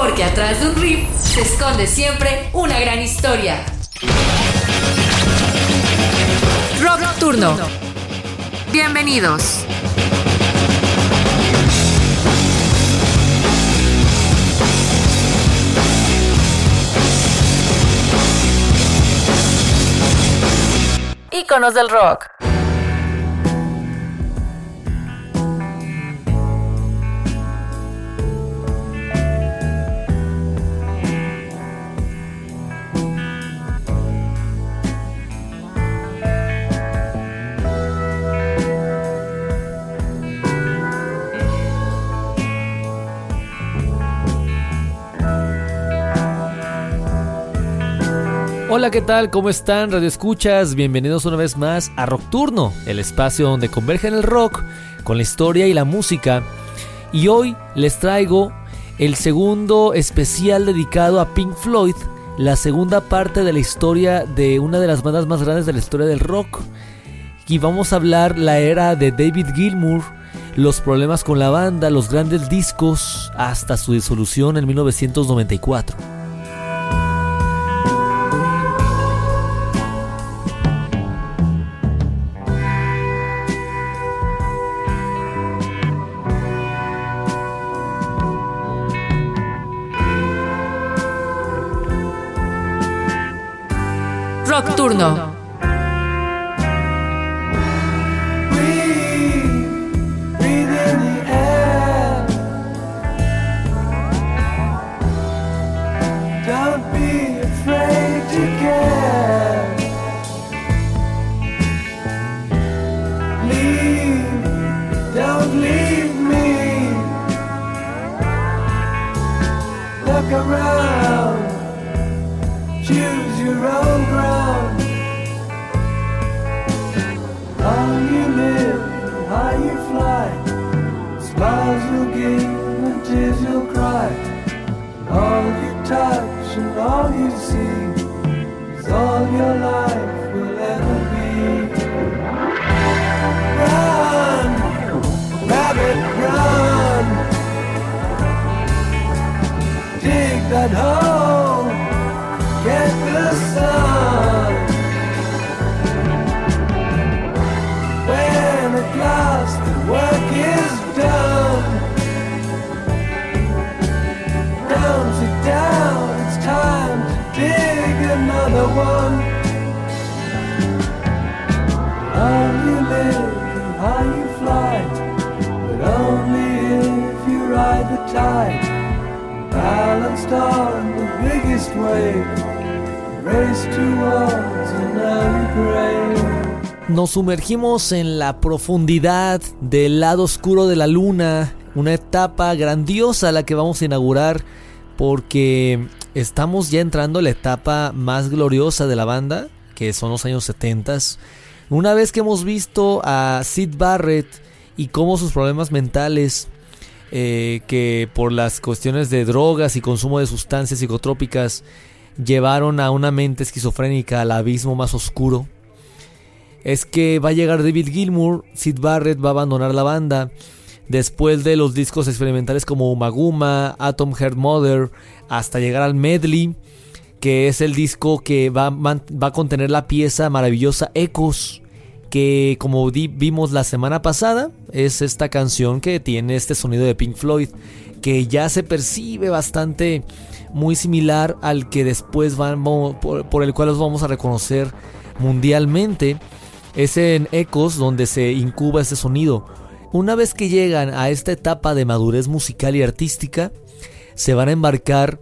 Porque atrás de un riff se esconde siempre una gran historia. Rock Turno. Bienvenidos. Íconos del rock. Hola, ¿qué tal? ¿Cómo están? Radio Escuchas, bienvenidos una vez más a Rock Turno, el espacio donde convergen el rock con la historia y la música. Y hoy les traigo el segundo especial dedicado a Pink Floyd, la segunda parte de la historia de una de las bandas más grandes de la historia del rock. Y vamos a hablar la era de David Gilmour, los problemas con la banda, los grandes discos, hasta su disolución en 1994. Saturno. at home. Nos sumergimos en la profundidad del lado oscuro de la luna, una etapa grandiosa la que vamos a inaugurar porque estamos ya entrando a la etapa más gloriosa de la banda, que son los años 70. Una vez que hemos visto a Sid Barrett y cómo sus problemas mentales, eh, que por las cuestiones de drogas y consumo de sustancias psicotrópicas, llevaron a una mente esquizofrénica al abismo más oscuro, es que va a llegar David Gilmour, Sid Barrett va a abandonar la banda. Después de los discos experimentales como Umaguma, Atom Heart Mother, hasta llegar al Medley, que es el disco que va, va a contener la pieza maravillosa Ecos, que como vimos la semana pasada, es esta canción que tiene este sonido de Pink Floyd, que ya se percibe bastante muy similar al que después van, por, el cual los vamos a reconocer mundialmente. Es en Ecos donde se incuba ese sonido. Una vez que llegan a esta etapa de madurez musical y artística, se van a embarcar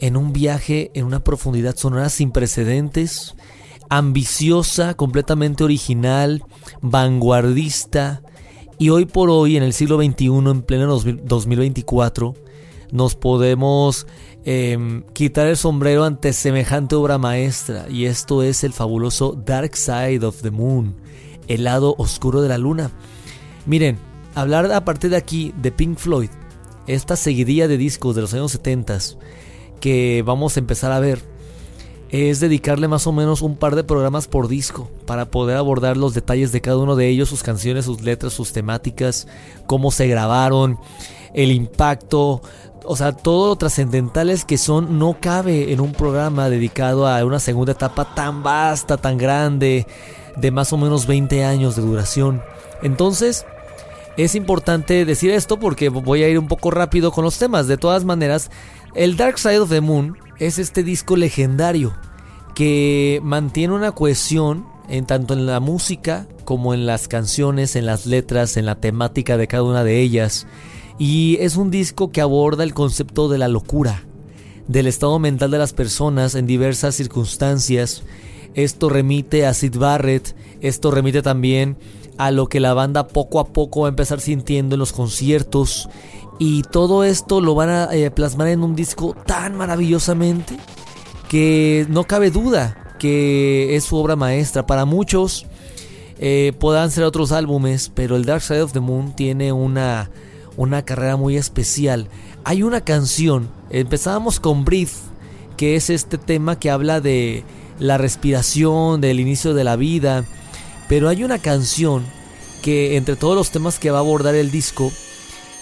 en un viaje en una profundidad sonora sin precedentes, ambiciosa, completamente original, vanguardista, y hoy por hoy, en el siglo XXI, en pleno 2024, nos podemos em, quitar el sombrero ante semejante obra maestra, y esto es el fabuloso Dark Side of the Moon, el lado oscuro de la luna. Miren, hablar a partir de aquí de Pink Floyd, esta seguidilla de discos de los años 70 que vamos a empezar a ver, es dedicarle más o menos un par de programas por disco para poder abordar los detalles de cada uno de ellos, sus canciones, sus letras, sus temáticas, cómo se grabaron, el impacto, o sea, todo lo trascendentales que son, no cabe en un programa dedicado a una segunda etapa tan vasta, tan grande, de más o menos 20 años de duración. Entonces, es importante decir esto porque voy a ir un poco rápido con los temas. De todas maneras, el Dark Side of the Moon es este disco legendario que mantiene una cohesión en tanto en la música como en las canciones, en las letras, en la temática de cada una de ellas. Y es un disco que aborda el concepto de la locura, del estado mental de las personas en diversas circunstancias. Esto remite a Sid Barrett, esto remite también a lo que la banda poco a poco va a empezar sintiendo en los conciertos y todo esto lo van a eh, plasmar en un disco tan maravillosamente que no cabe duda que es su obra maestra. Para muchos eh, puedan ser otros álbumes, pero el Dark Side of the Moon tiene una, una carrera muy especial. Hay una canción, empezábamos con Breathe, que es este tema que habla de la respiración, del inicio de la vida, pero hay una canción que entre todos los temas que va a abordar el disco,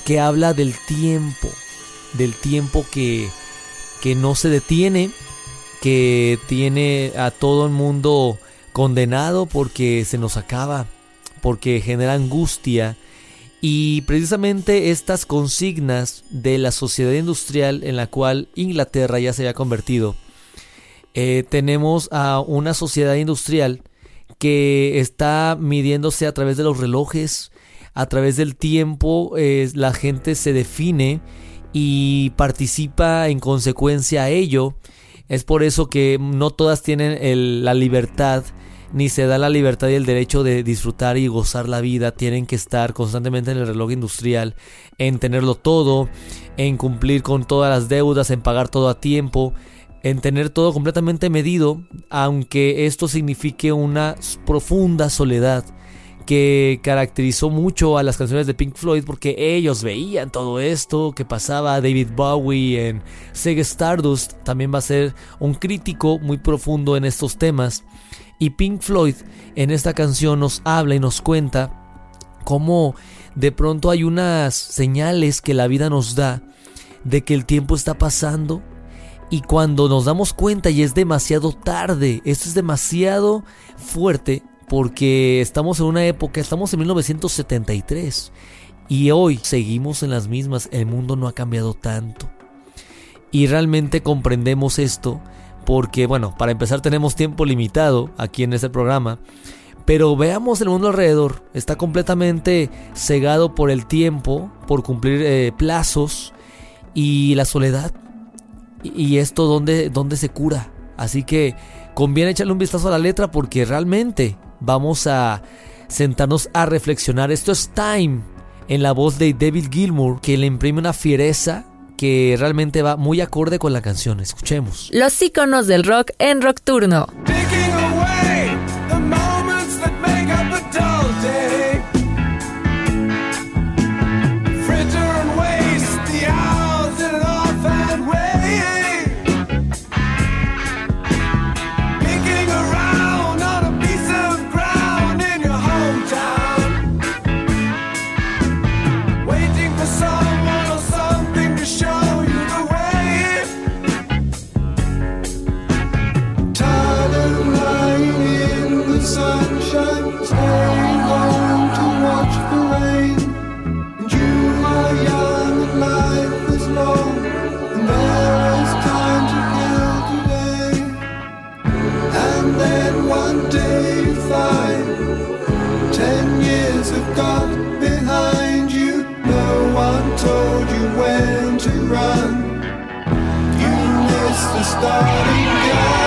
que habla del tiempo, del tiempo que, que no se detiene, que tiene a todo el mundo condenado porque se nos acaba, porque genera angustia. Y precisamente estas consignas de la sociedad industrial en la cual Inglaterra ya se había convertido, eh, tenemos a una sociedad industrial que está midiéndose a través de los relojes, a través del tiempo la gente se define y participa en consecuencia a ello. Es por eso que no todas tienen la libertad ni se da la libertad y el derecho de disfrutar y gozar la vida. Tienen que estar constantemente en el reloj industrial, en tenerlo todo, en cumplir con todas las deudas, en pagar todo a tiempo, en tener todo completamente medido, aunque esto signifique una profunda soledad que caracterizó mucho a las canciones de Pink Floyd porque ellos veían todo esto que pasaba. David Bowie en Sega Stardust también va a ser un crítico muy profundo en estos temas. Y Pink Floyd en esta canción nos habla y nos cuenta cómo de pronto hay unas señales que la vida nos da de que el tiempo está pasando y cuando nos damos cuenta y es demasiado tarde, esto es demasiado fuerte, porque estamos en una época, estamos en 1973 y hoy seguimos en las mismas, el mundo no ha cambiado tanto. Y realmente comprendemos esto porque, bueno, para empezar tenemos tiempo limitado aquí en este programa, pero veamos el mundo alrededor, está completamente cegado por el tiempo, por cumplir eh, plazos y la soledad. Y esto donde, donde se cura. Así que conviene echarle un vistazo a la letra porque realmente vamos a sentarnos a reflexionar. Esto es Time en la voz de David Gilmour que le imprime una fiereza que realmente va muy acorde con la canción. Escuchemos. Los iconos del rock en Rockturno. time told you when to run. You missed the starting gun.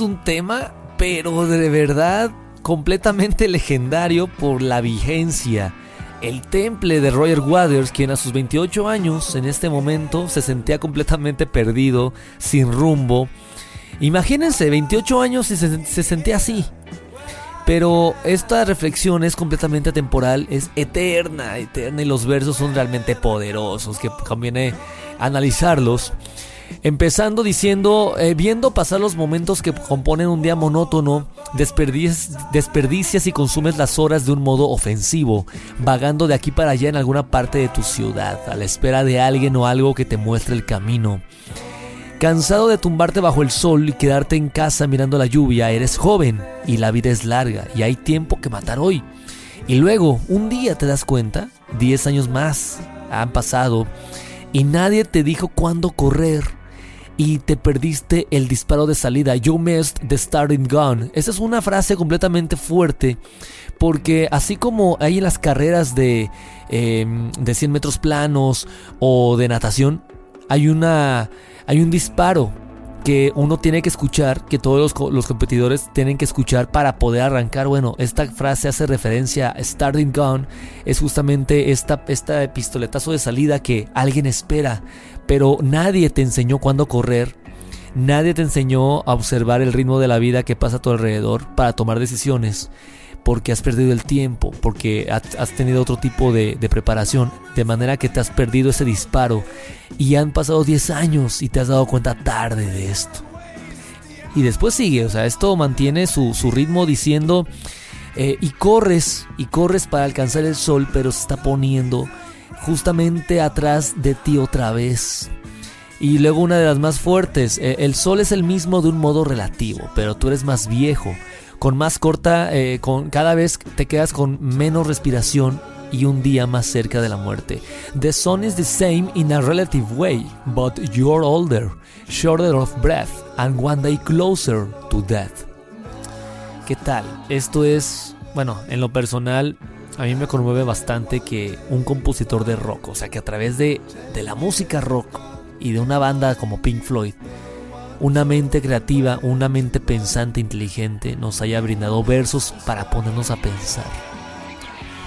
Un tema, pero de verdad completamente legendario por la vigencia. El temple de Roger Waters, quien a sus 28 años en este momento se sentía completamente perdido, sin rumbo. Imagínense, 28 años y se, sentía así. Pero esta reflexión es completamente temporal, es eterna, eterna y los versos son realmente poderosos, que conviene analizarlos. Empezando diciendo, eh, viendo pasar los momentos que componen un día monótono, desperdicias y consumes las horas de un modo ofensivo, vagando de aquí para allá en alguna parte de tu ciudad, a la espera de alguien o algo que te muestre el camino. Cansado de tumbarte bajo el sol y quedarte en casa mirando la lluvia, eres joven y la vida es larga y hay tiempo que matar hoy. Y luego, un día te das cuenta, 10 años más han pasado y nadie te dijo cuándo correr y te perdiste el disparo de salida. You missed the starting gun. Esa es una frase completamente fuerte porque así como hay en las carreras de, em, de 100 metros planos o de natación, hay, una, hay un disparo que uno tiene que escuchar, que todos los, los, competidores tienen que escuchar para poder arrancar. Bueno, esta frase hace referencia a Starting Gun, es justamente esta, esta pistoletazo de salida que alguien espera pero nadie te enseñó cuándo correr, nadie te enseñó a observar el ritmo de la vida que pasa a tu alrededor para tomar decisiones, porque has perdido el tiempo, porque has tenido otro tipo de, preparación, de manera que te has perdido ese disparo y han pasado 10 años y te has dado cuenta tarde de esto. Y después sigue, o sea, esto mantiene su, ritmo diciendo, eh, y corres, y corres para alcanzar el sol, pero se está poniendo justamente atrás de ti otra vez. Y luego una de las más fuertes, eh, el sol es el mismo de un modo relativo, pero tú eres más viejo, con más corta, eh, con, cada vez te quedas con menos respiración y un día más cerca de la muerte. The sun is the same in a relative way, but you're older, shorter of breath, and one day closer to death. ¿Qué tal? Esto es, bueno, en lo personal, a mí me conmueve bastante que un compositor de rock, o sea que a través de, de la música rock y de una banda como Pink Floyd, una mente creativa, una mente pensante, inteligente, nos haya brindado versos para ponernos a pensar.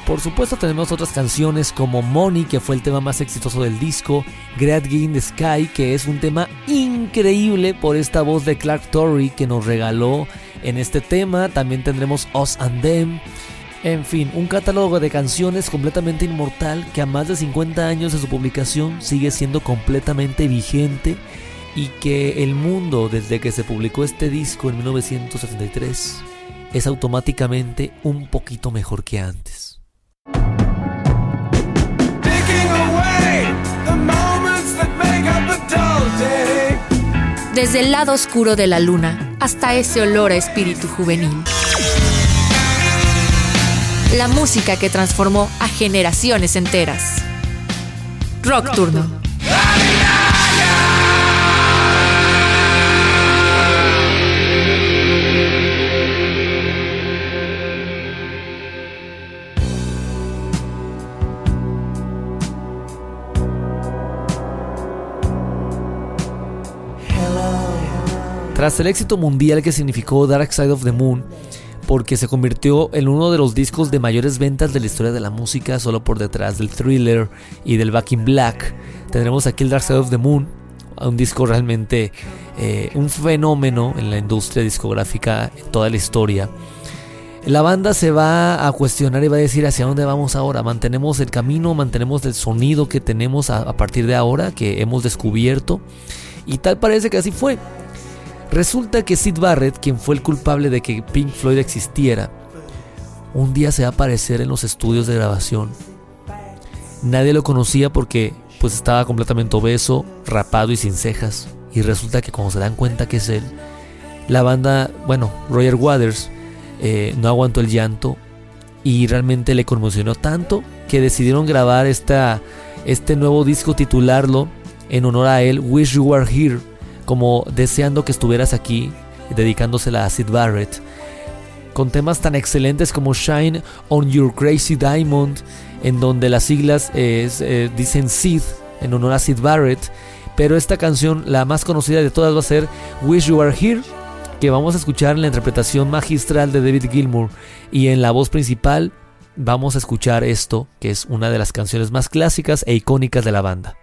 Por supuesto tenemos otras canciones como Money, que fue el tema más exitoso del disco, Great Game the Sky, que es un tema increíble por esta voz de Clark Torrey que nos regaló en este tema. También tendremos Us and Them. En fin, un catálogo de canciones completamente inmortal que a más de 50 años de su publicación sigue siendo completamente vigente y que el mundo desde que se publicó este disco en 1973 es automáticamente un poquito mejor que antes. Desde el lado oscuro de la luna hasta ese olor a espíritu juvenil. La música que transformó a generaciones enteras. Rock Turno. Tras el éxito mundial que significó Dark Side of the Moon, porque se convirtió en uno de los discos de mayores ventas de la historia de la música, solo por detrás del thriller y del Back in Black, tendremos aquí el Dark Side of the Moon, un disco realmente eh, un fenómeno en la industria discográfica en toda la historia. La banda se va a cuestionar y va a decir hacia dónde vamos ahora. Mantenemos el camino, mantenemos el sonido que tenemos a partir de ahora, que hemos descubierto. Y tal parece que así fue. Resulta que Sid Barrett, quien fue el culpable de que Pink Floyd existiera, un día se va a aparecer en los estudios de grabación. Nadie lo conocía porque pues estaba completamente obeso, rapado y sin cejas. Y resulta que cuando se dan cuenta que es él, la banda, bueno, Roger Waters, eh, no aguantó el llanto y realmente le conmocionó tanto que decidieron grabar esta, este nuevo disco, titularlo en honor a él, Wish You Were Here como deseando que estuvieras aquí, dedicándosela a Sid Barrett, con temas tan excelentes como Shine on Your Crazy Diamond, en donde las siglas eh, dicen Sid en honor a Sid Barrett, pero esta canción, la más conocida de todas, va a ser Wish You Were Here, que vamos a escuchar en la interpretación magistral de David Gilmour, y en la voz principal vamos a escuchar esto, que es una de las canciones más clásicas e icónicas de la banda.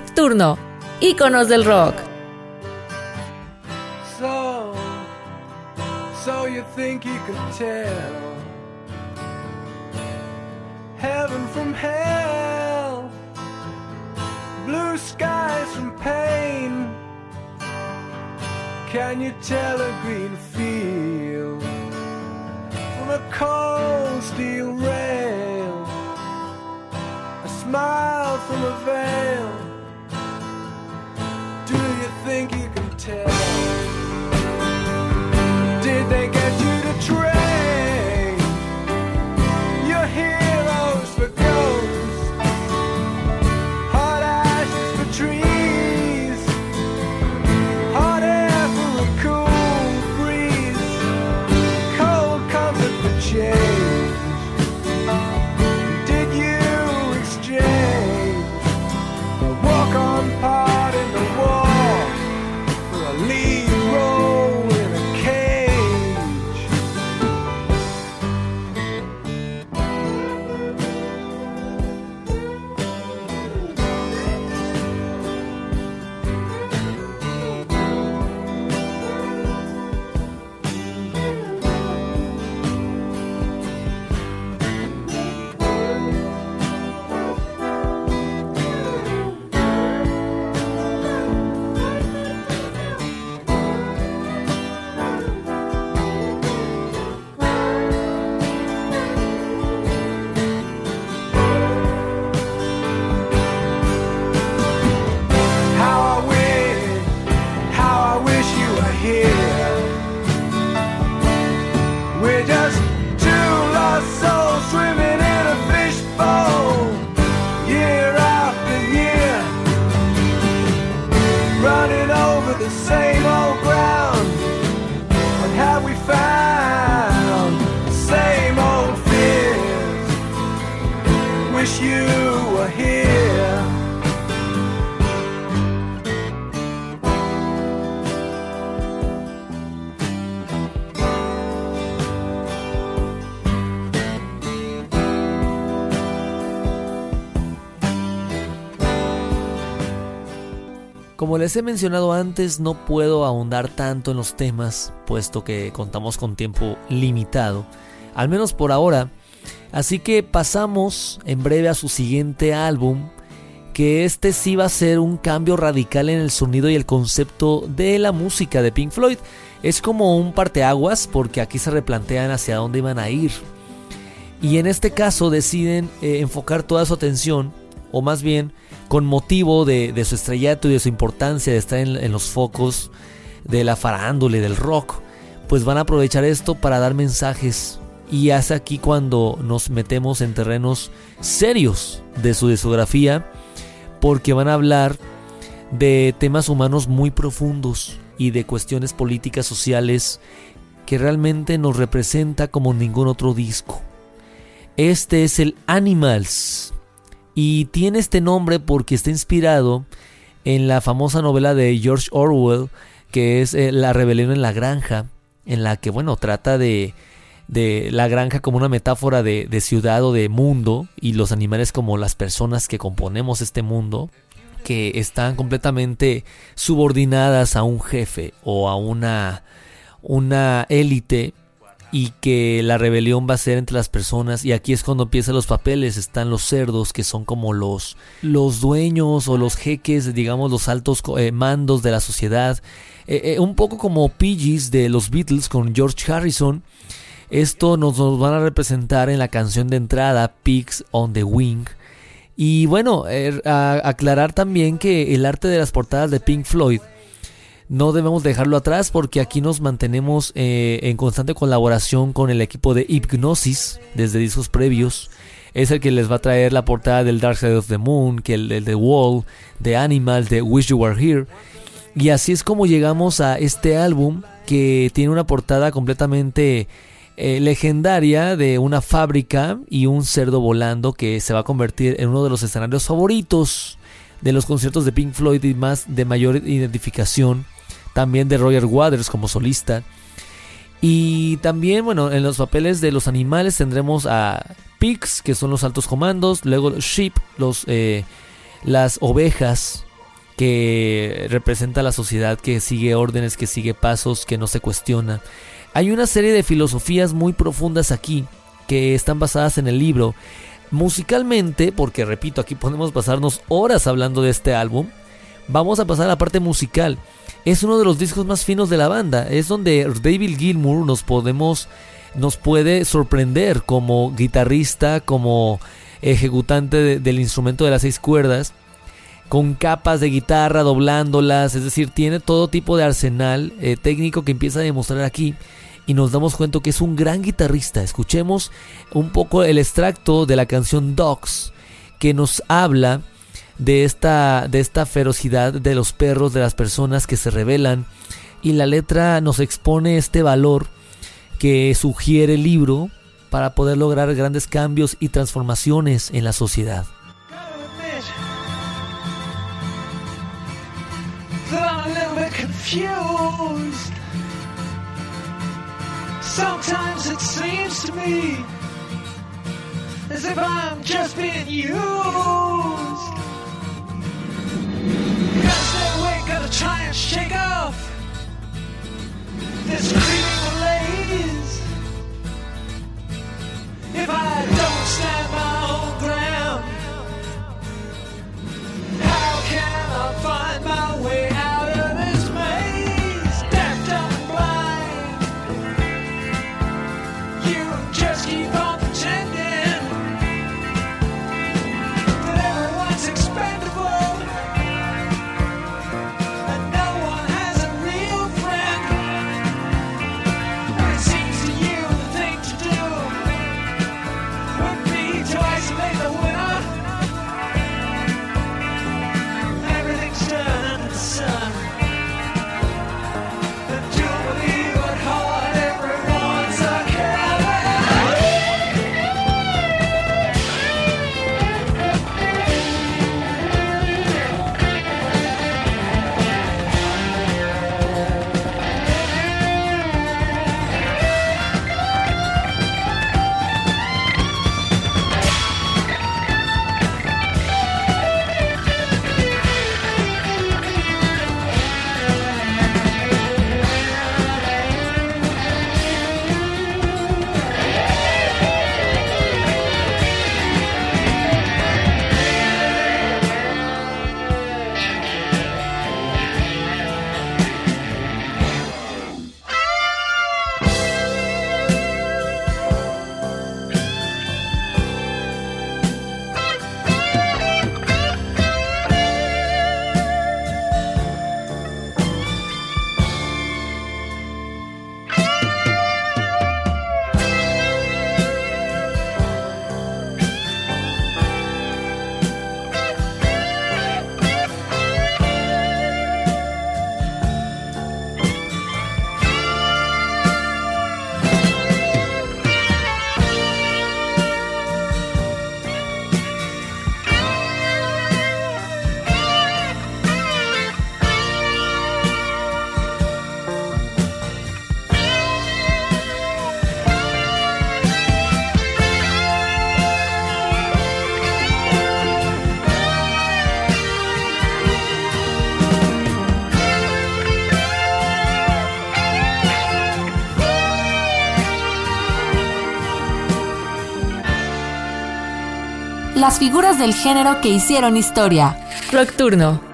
Rock Turno, íconos del rock. So, so you think you can tell heaven from hell, blue skies from pain. Can you tell a green field from a cold steel rail? A smile from a veil think you can tell? Did they here. Les he mencionado antes, no puedo ahondar tanto en los temas, puesto que contamos con tiempo limitado, al menos por ahora. Así que pasamos en breve a su siguiente álbum, que este sí va a ser un cambio radical en el sonido y el concepto de la música de Pink Floyd. Es como un parteaguas porque aquí se replantean hacia dónde iban a ir. Y en este caso deciden eh, enfocar toda su atención, o más bien con motivo de, su estrellato y de su importancia de estar en, los focos de la farándula y del rock, pues van a aprovechar esto para dar mensajes. Y hace aquí cuando nos metemos en terrenos serios de su discografía, porque van a hablar de temas humanos muy profundos y de cuestiones políticas sociales que realmente nos representa como ningún otro disco. Este es el Animals y tiene este nombre porque está inspirado en la famosa novela de George Orwell, que es eh, La rebelión en la granja, en la que, bueno, trata de, de la granja como una metáfora de, de, ciudad o de mundo y los animales como las personas que componemos este mundo que están completamente subordinadas a un jefe o a una una élite y que la rebelión va a ser entre las personas y aquí es cuando empiezan los papeles están los cerdos que son como los los dueños o los jeques digamos los altos eh, mandos de la sociedad. Eh, eh, un poco como Piggies de los Beatles con George Harrison. Esto nos, nos van a representar en la canción de entrada Pigs on the Wing. Y bueno aclarar también que el arte de las portadas de Pink Floyd no debemos dejarlo atrás porque aquí nos mantenemos eh, en constante colaboración con el equipo de Hypnosis desde discos previos. Es el que les va a traer la portada del Dark Side of the Moon, que el, de The Wall, de Animals, de Wish You Were Here. Y así es como llegamos a este álbum que tiene una portada completamente eh, legendaria de una fábrica y un cerdo volando que se va a convertir en uno de los escenarios favoritos de los conciertos de Pink Floyd y más de mayor identificación también de Roger Waters como solista. Y también, bueno, en los papeles de los animales tendremos a Pigs, que son los altos comandos, luego Sheep, los, eh, las ovejas, que representa la sociedad que sigue órdenes, que sigue pasos, que no se cuestiona. Hay una serie de filosofías muy profundas aquí, que están basadas en el libro. Musicalmente, porque repito, aquí podemos pasarnos horas hablando de este álbum, vamos a pasar a la parte musical es uno de los discos más finos de la banda. Es donde David Gilmour nos podemos nos puede sorprender como guitarrista, como ejecutante del instrumento de las seis cuerdas, con capas de guitarra doblándolas, es decir, tiene todo tipo de arsenal eh, técnico que empieza a demostrar aquí y nos damos cuenta que es un gran guitarrista. Escuchemos un poco el extracto de la canción Dogs que nos habla de esta, de esta ferocidad de los perros, de las personas que se rebelan. Y la letra nos expone este valor que sugiere el libro para poder lograr grandes cambios y transformaciones en la sociedad. Sometimes it seems to me as if I'm just being used. Gotta stay awake, gotta try and shake off this creeping malaise. If I don't stand my own ground, how can I find my way out las figuras del género que hicieron historia. Nocturno.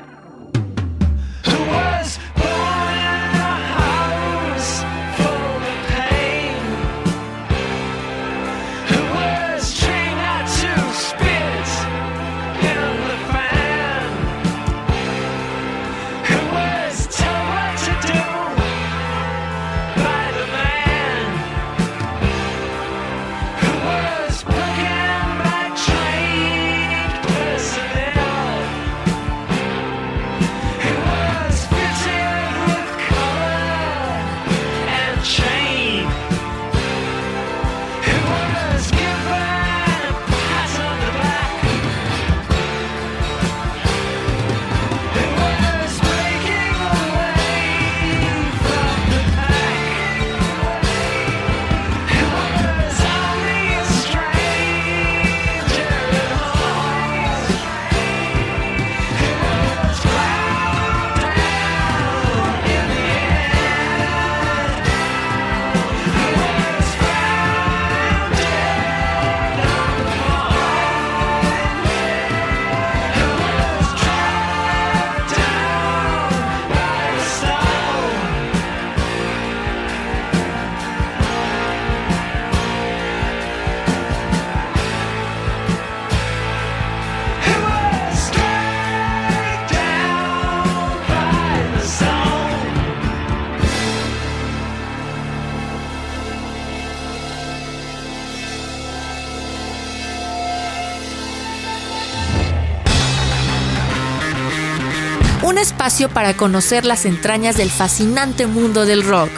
Espacio para conocer las entrañas del fascinante mundo del rock.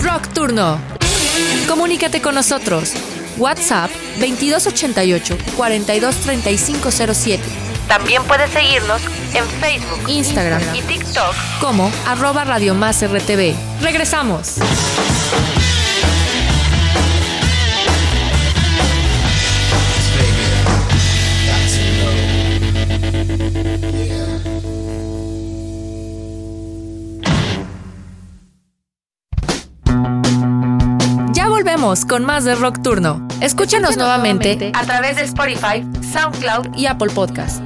Rock Turno. Comunícate con nosotros. WhatsApp 2288 423507. También puedes seguirnos en Facebook, Instagram y TikTok como arroba Radio Más RTV. Regresamos. Con más de Rock Turno. Escúchanos nuevamente a través de Spotify, SoundCloud y Apple Podcast.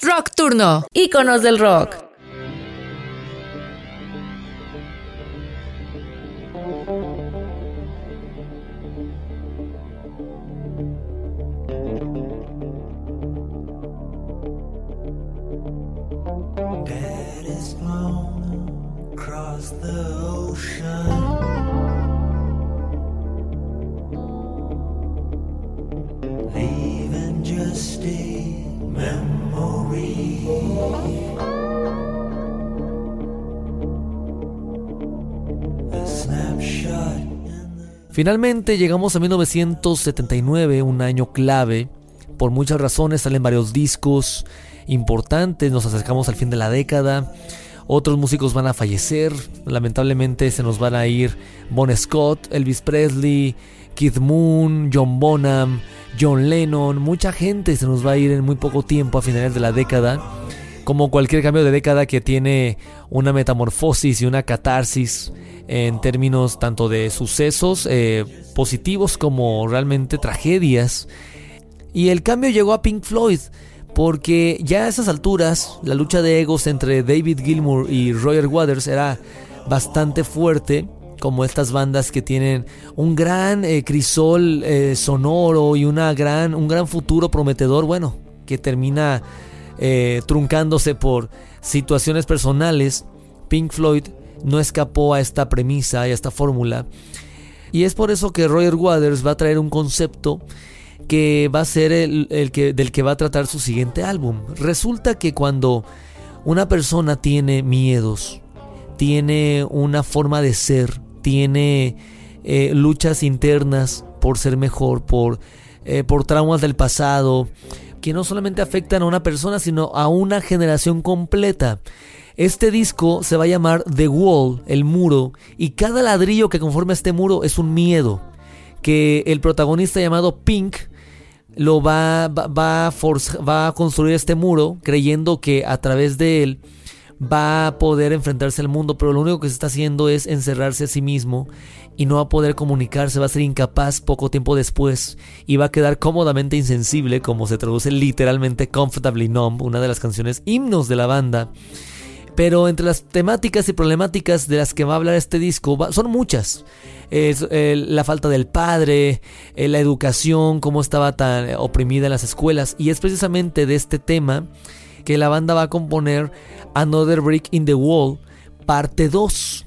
Rock Turno, íconos del rock. Finalmente llegamos a 1979, un año clave. Por muchas razones salen varios discos importantes, nos acercamos al fin de la década. Otros músicos van a fallecer, lamentablemente se nos van a ir Bon Scott, Elvis Presley, Keith Moon, John Bonham, John Lennon, mucha gente se nos va a ir en muy poco tiempo a finales de la década. Como cualquier cambio de década que tiene una metamorfosis y una catarsis en términos tanto de sucesos eh, positivos como realmente tragedias. Y el cambio llegó a Pink Floyd, porque ya a esas alturas la lucha de egos entre David Gilmour y Roger Waters era bastante fuerte, como estas bandas que tienen un gran eh, crisol eh, sonoro y una gran, un gran futuro prometedor, bueno, que termina truncándose por situaciones personales. Pink Floyd no escapó a esta premisa y a esta fórmula. Y es por eso que Roger Waters va a traer un concepto que va a ser el, que, del que va a tratar su siguiente álbum. Resulta que cuando una persona tiene miedos, tiene una forma de ser, tiene eh, luchas internas por ser mejor, por, eh, por traumas del pasado, que no solamente afectan a una persona, sino a una generación completa. Este disco se va a llamar The Wall, el muro, y cada ladrillo que conforma este muro es un miedo que el protagonista llamado Pink lo va, va, va, a construir este muro creyendo que a través de él va a poder enfrentarse al mundo, pero lo único que se está haciendo es encerrarse a sí mismo y no va a poder comunicarse, va a ser incapaz poco tiempo después y va a quedar cómodamente insensible, como se traduce literalmente Comfortably Numb, una de las canciones himnos de la banda. Pero entre las temáticas y problemáticas de las que va a hablar este disco son muchas. Es, la falta del padre, la educación, cómo estaba tan oprimida en las escuelas. Y es precisamente de este tema que la banda va a componer Another Brick in the Wall, parte 2.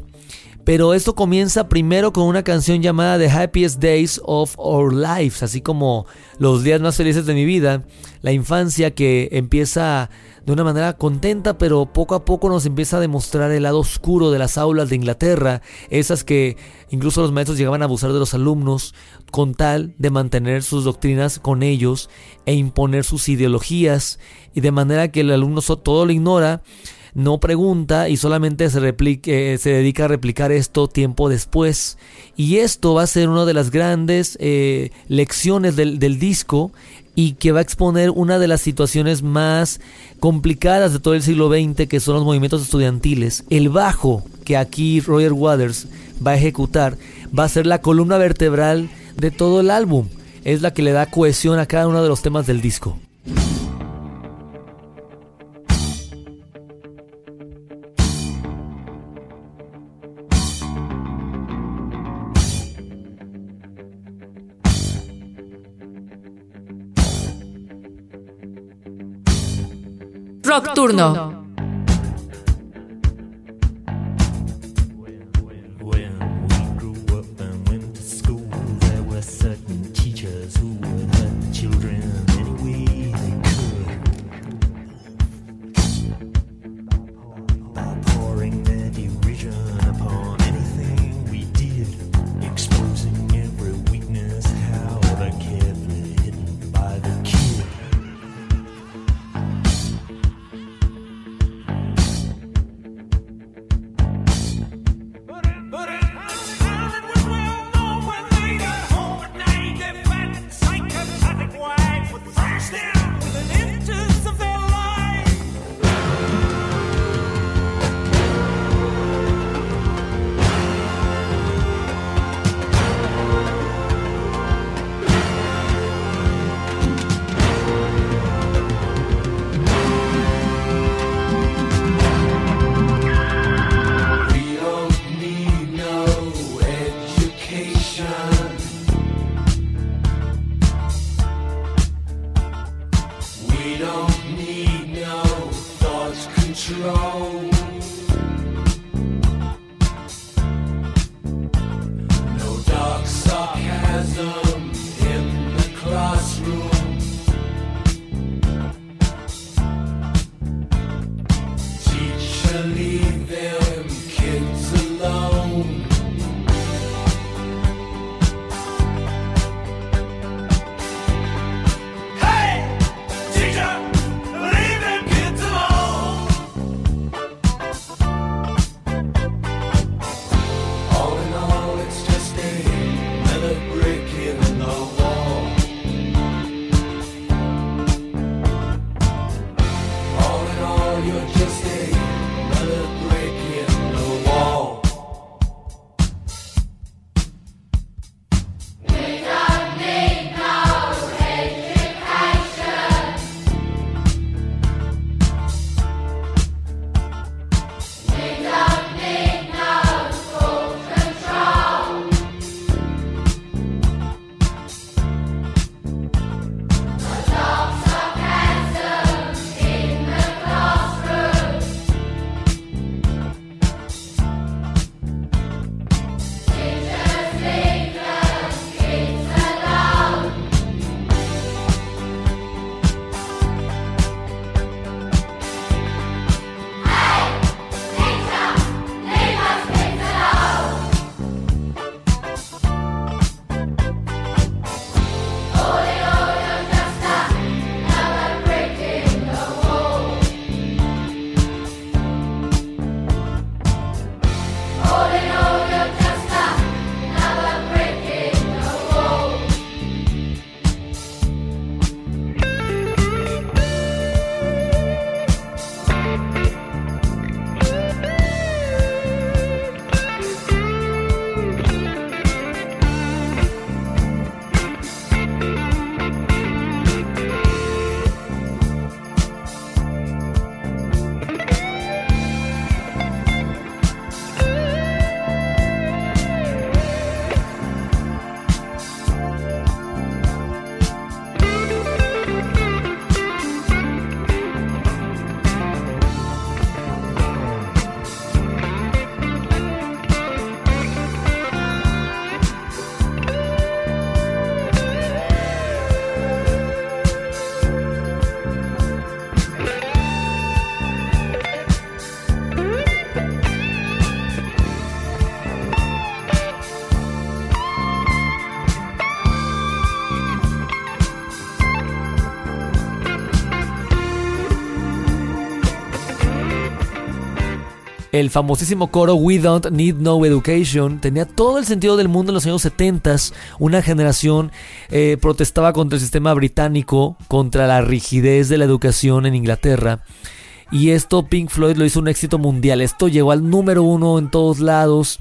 Pero esto comienza primero con una canción llamada The Happiest Days of Our Lives, así como los días más felices de mi vida, la infancia que empieza de una manera contenta, pero poco a poco nos empieza a demostrar el lado oscuro de las aulas de Inglaterra, esas que incluso los maestros llegaban a abusar de los alumnos con tal de mantener sus doctrinas con ellos e imponer sus ideologías, y de manera que el alumno todo lo ignora no pregunta y solamente se, replique, se dedica a replicar esto tiempo después. Y esto va a ser una de las grandes eh, lecciones del, del disco y que va a exponer una de las situaciones más complicadas de todo el siglo XX, que son los movimientos estudiantiles. El bajo que aquí Roger Waters va a ejecutar va a ser la columna vertebral de todo el álbum. Es la que le da cohesión a cada uno de los temas del disco. Rock Turno. El famosísimo coro We Don't Need No Education tenía todo el sentido del mundo en los años 70. Una generación eh, protestaba contra el sistema británico, contra la rigidez de la educación en Inglaterra. Y esto Pink Floyd lo hizo un éxito mundial. Esto llegó al número uno en todos lados.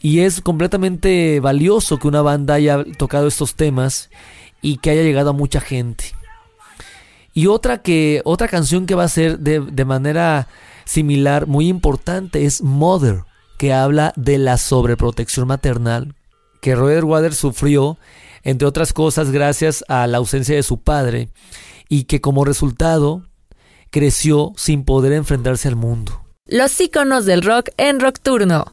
Y es completamente valioso que una banda haya tocado estos temas y que haya llegado a mucha gente. Y otra que otra canción que va a ser de, de manera similar, muy importante, es Mother, que habla de la sobreprotección maternal que Roger Waters sufrió, entre otras cosas, gracias a la ausencia de su padre, y que como resultado creció sin poder enfrentarse al mundo. Los íconos del rock en Rockturno.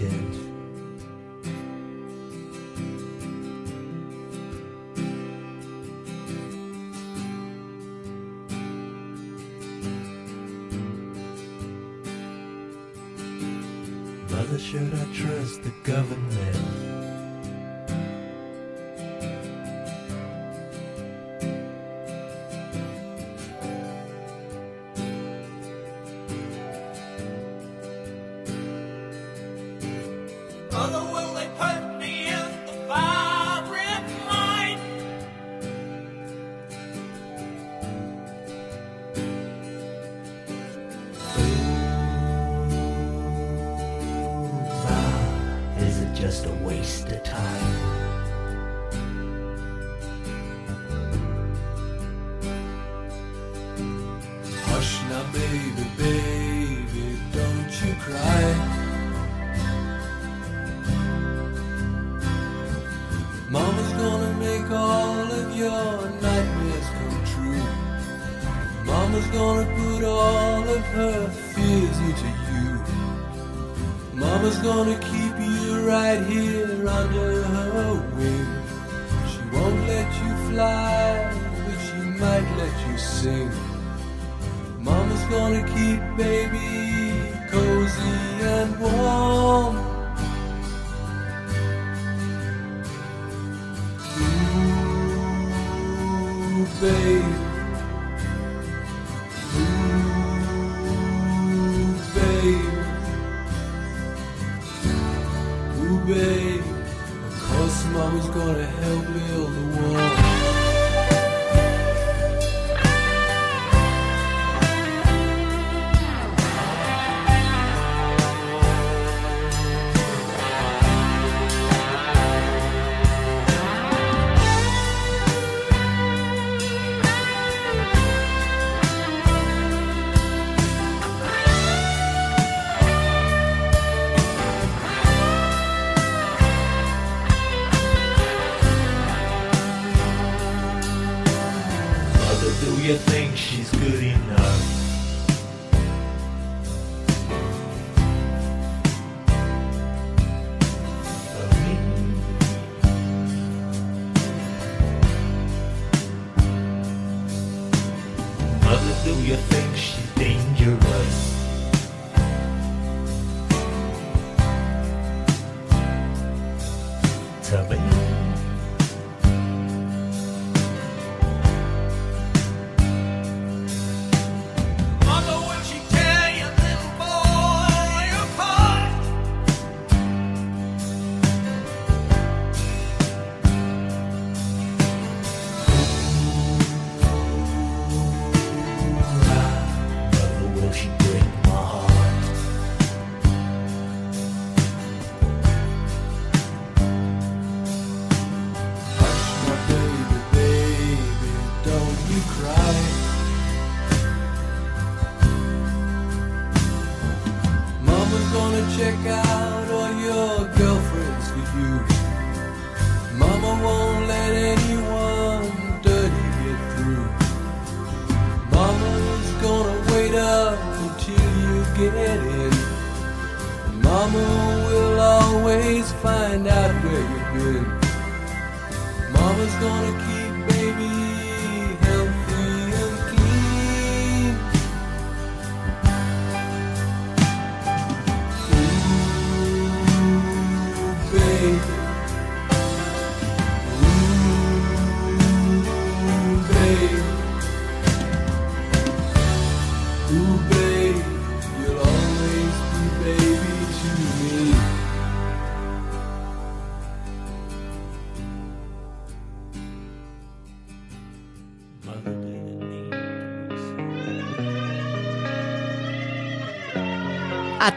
dead. Mother, gonna keep you right here under her wing. She won't let you fly, but she might let you sing. Mama's gonna keep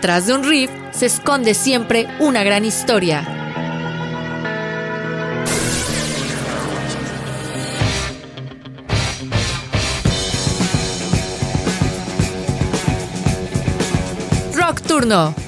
Atrás de un riff se esconde siempre una gran historia. Rock Turno.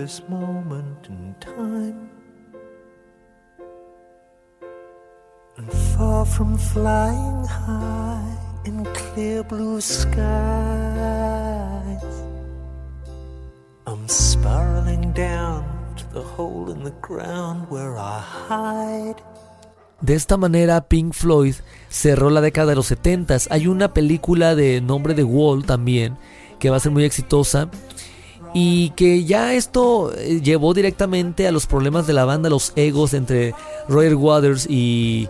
This moment in time. And far from flying high in clear blue skies, I'm spiraling down to the hole in the ground where I hide. De esta manera, Pink Floyd cerró la década de los 70. Hay una película de nombre de Wall también, que va a ser muy exitosa. Y que ya esto eh, llevó directamente a los problemas de la banda, los egos entre Roger Waters y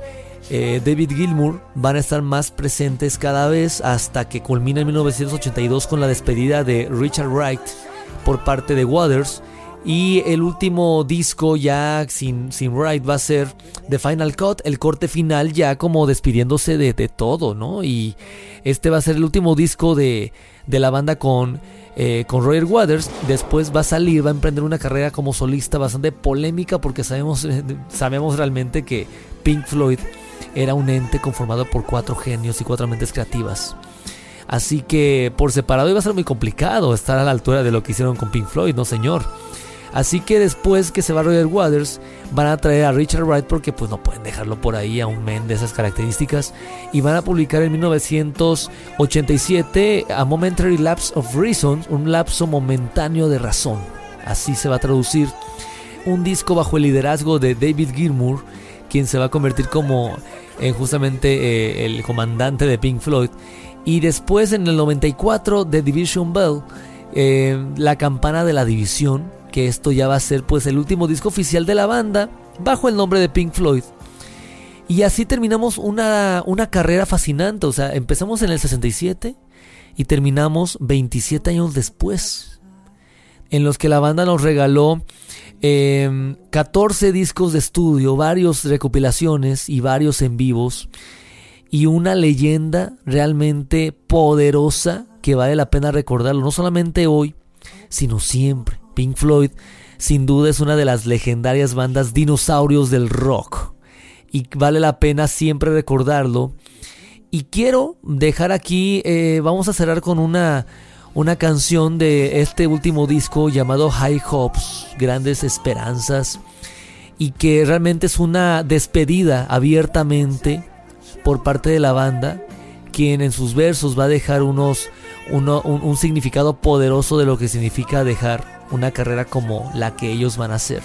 eh, David Gilmour van a estar más presentes cada vez hasta que culmina en 1982 con la despedida de Richard Wright por parte de Waters. Y el último disco ya sin, sin Wright va a ser The Final Cut, el corte final ya como despidiéndose de, de todo, ¿no? Y este va a ser el último disco de, de la banda con, eh, con Roger Waters. Después va a salir, va a emprender una carrera como solista bastante polémica porque sabemos, sabemos realmente que Pink Floyd era un ente conformado por cuatro genios y cuatro mentes creativas. Así que por separado iba a ser muy complicado estar a la altura de lo que hicieron con Pink Floyd, no señor. Así que después que se va Roger Waters, van a traer a Richard Wright porque pues no pueden dejarlo por ahí a un men de esas características. Y van a publicar en 1987 A Momentary Lapse of Reason, un lapso momentáneo de razón. Así se va a traducir un disco bajo el liderazgo de David Gilmour, quien se va a convertir como eh, justamente eh, el comandante de Pink Floyd. Y después en el 94 The Division Bell, eh, la campana de la división, que esto ya va a ser pues el último disco oficial de la banda bajo el nombre de Pink Floyd. Y así terminamos una, una carrera fascinante, o sea, empezamos en el 67 y terminamos 27 años después, en los que la banda nos regaló eh, 14 discos de estudio, varios recopilaciones y varios en vivos, y una leyenda realmente poderosa que vale la pena recordarlo, no solamente hoy, sino siempre. Pink Floyd sin duda es una de las legendarias bandas dinosaurios del rock y vale la pena siempre recordarlo. Y quiero dejar aquí, eh, vamos a cerrar con una, una canción de este último disco llamado High Hopes, Grandes Esperanzas, y que realmente es una despedida abiertamente por parte de la banda, quien en sus versos va a dejar unos, uno, un, un significado poderoso de lo que significa dejar una carrera como la que ellos van a hacer.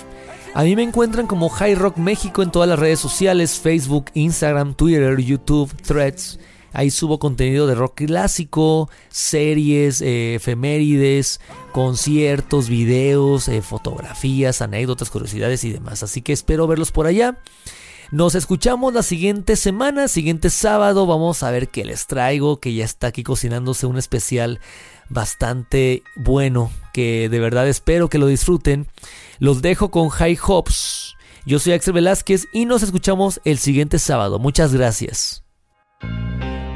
A mí me encuentran como High Rock México en todas las redes sociales, Facebook, Instagram, Twitter, YouTube, Threads. Ahí subo contenido de rock clásico, series, eh, efemérides, conciertos, videos, eh, fotografías, anécdotas, curiosidades y demás. Así que espero verlos por allá. Nos escuchamos la siguiente semana, siguiente sábado. Vamos a ver qué les traigo, que ya está aquí cocinándose un especial bastante bueno, que de verdad espero que lo disfruten. Los dejo con High Hops. Yo soy Axel Velázquez y nos escuchamos el siguiente sábado. Muchas gracias.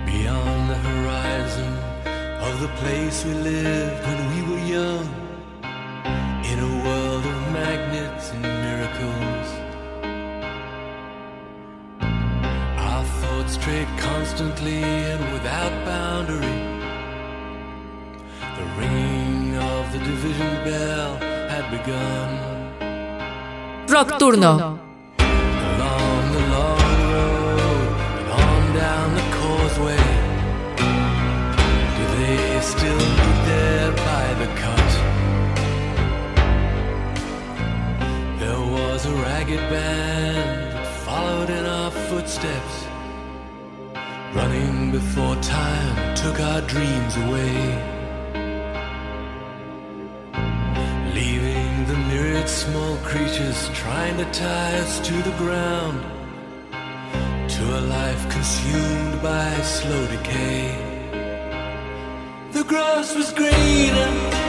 Beyond There was a ragged band that followed in our footsteps. Running before time took our dreams away. Small creatures trying to tie us to the ground. To a life consumed by slow decay. The grass was greener.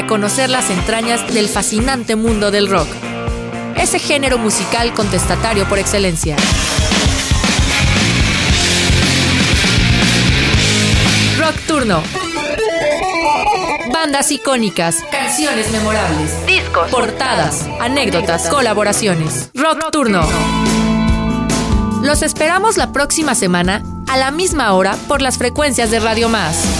Para conocer las entrañas del fascinante mundo del rock. Ese género musical contestatario por excelencia. Rock Turno. Bandas icónicas, canciones memorables, discos, portadas, anécdotas, colaboraciones. Rock Turno. Los esperamos la próxima semana a la misma hora por las frecuencias de Radio Más.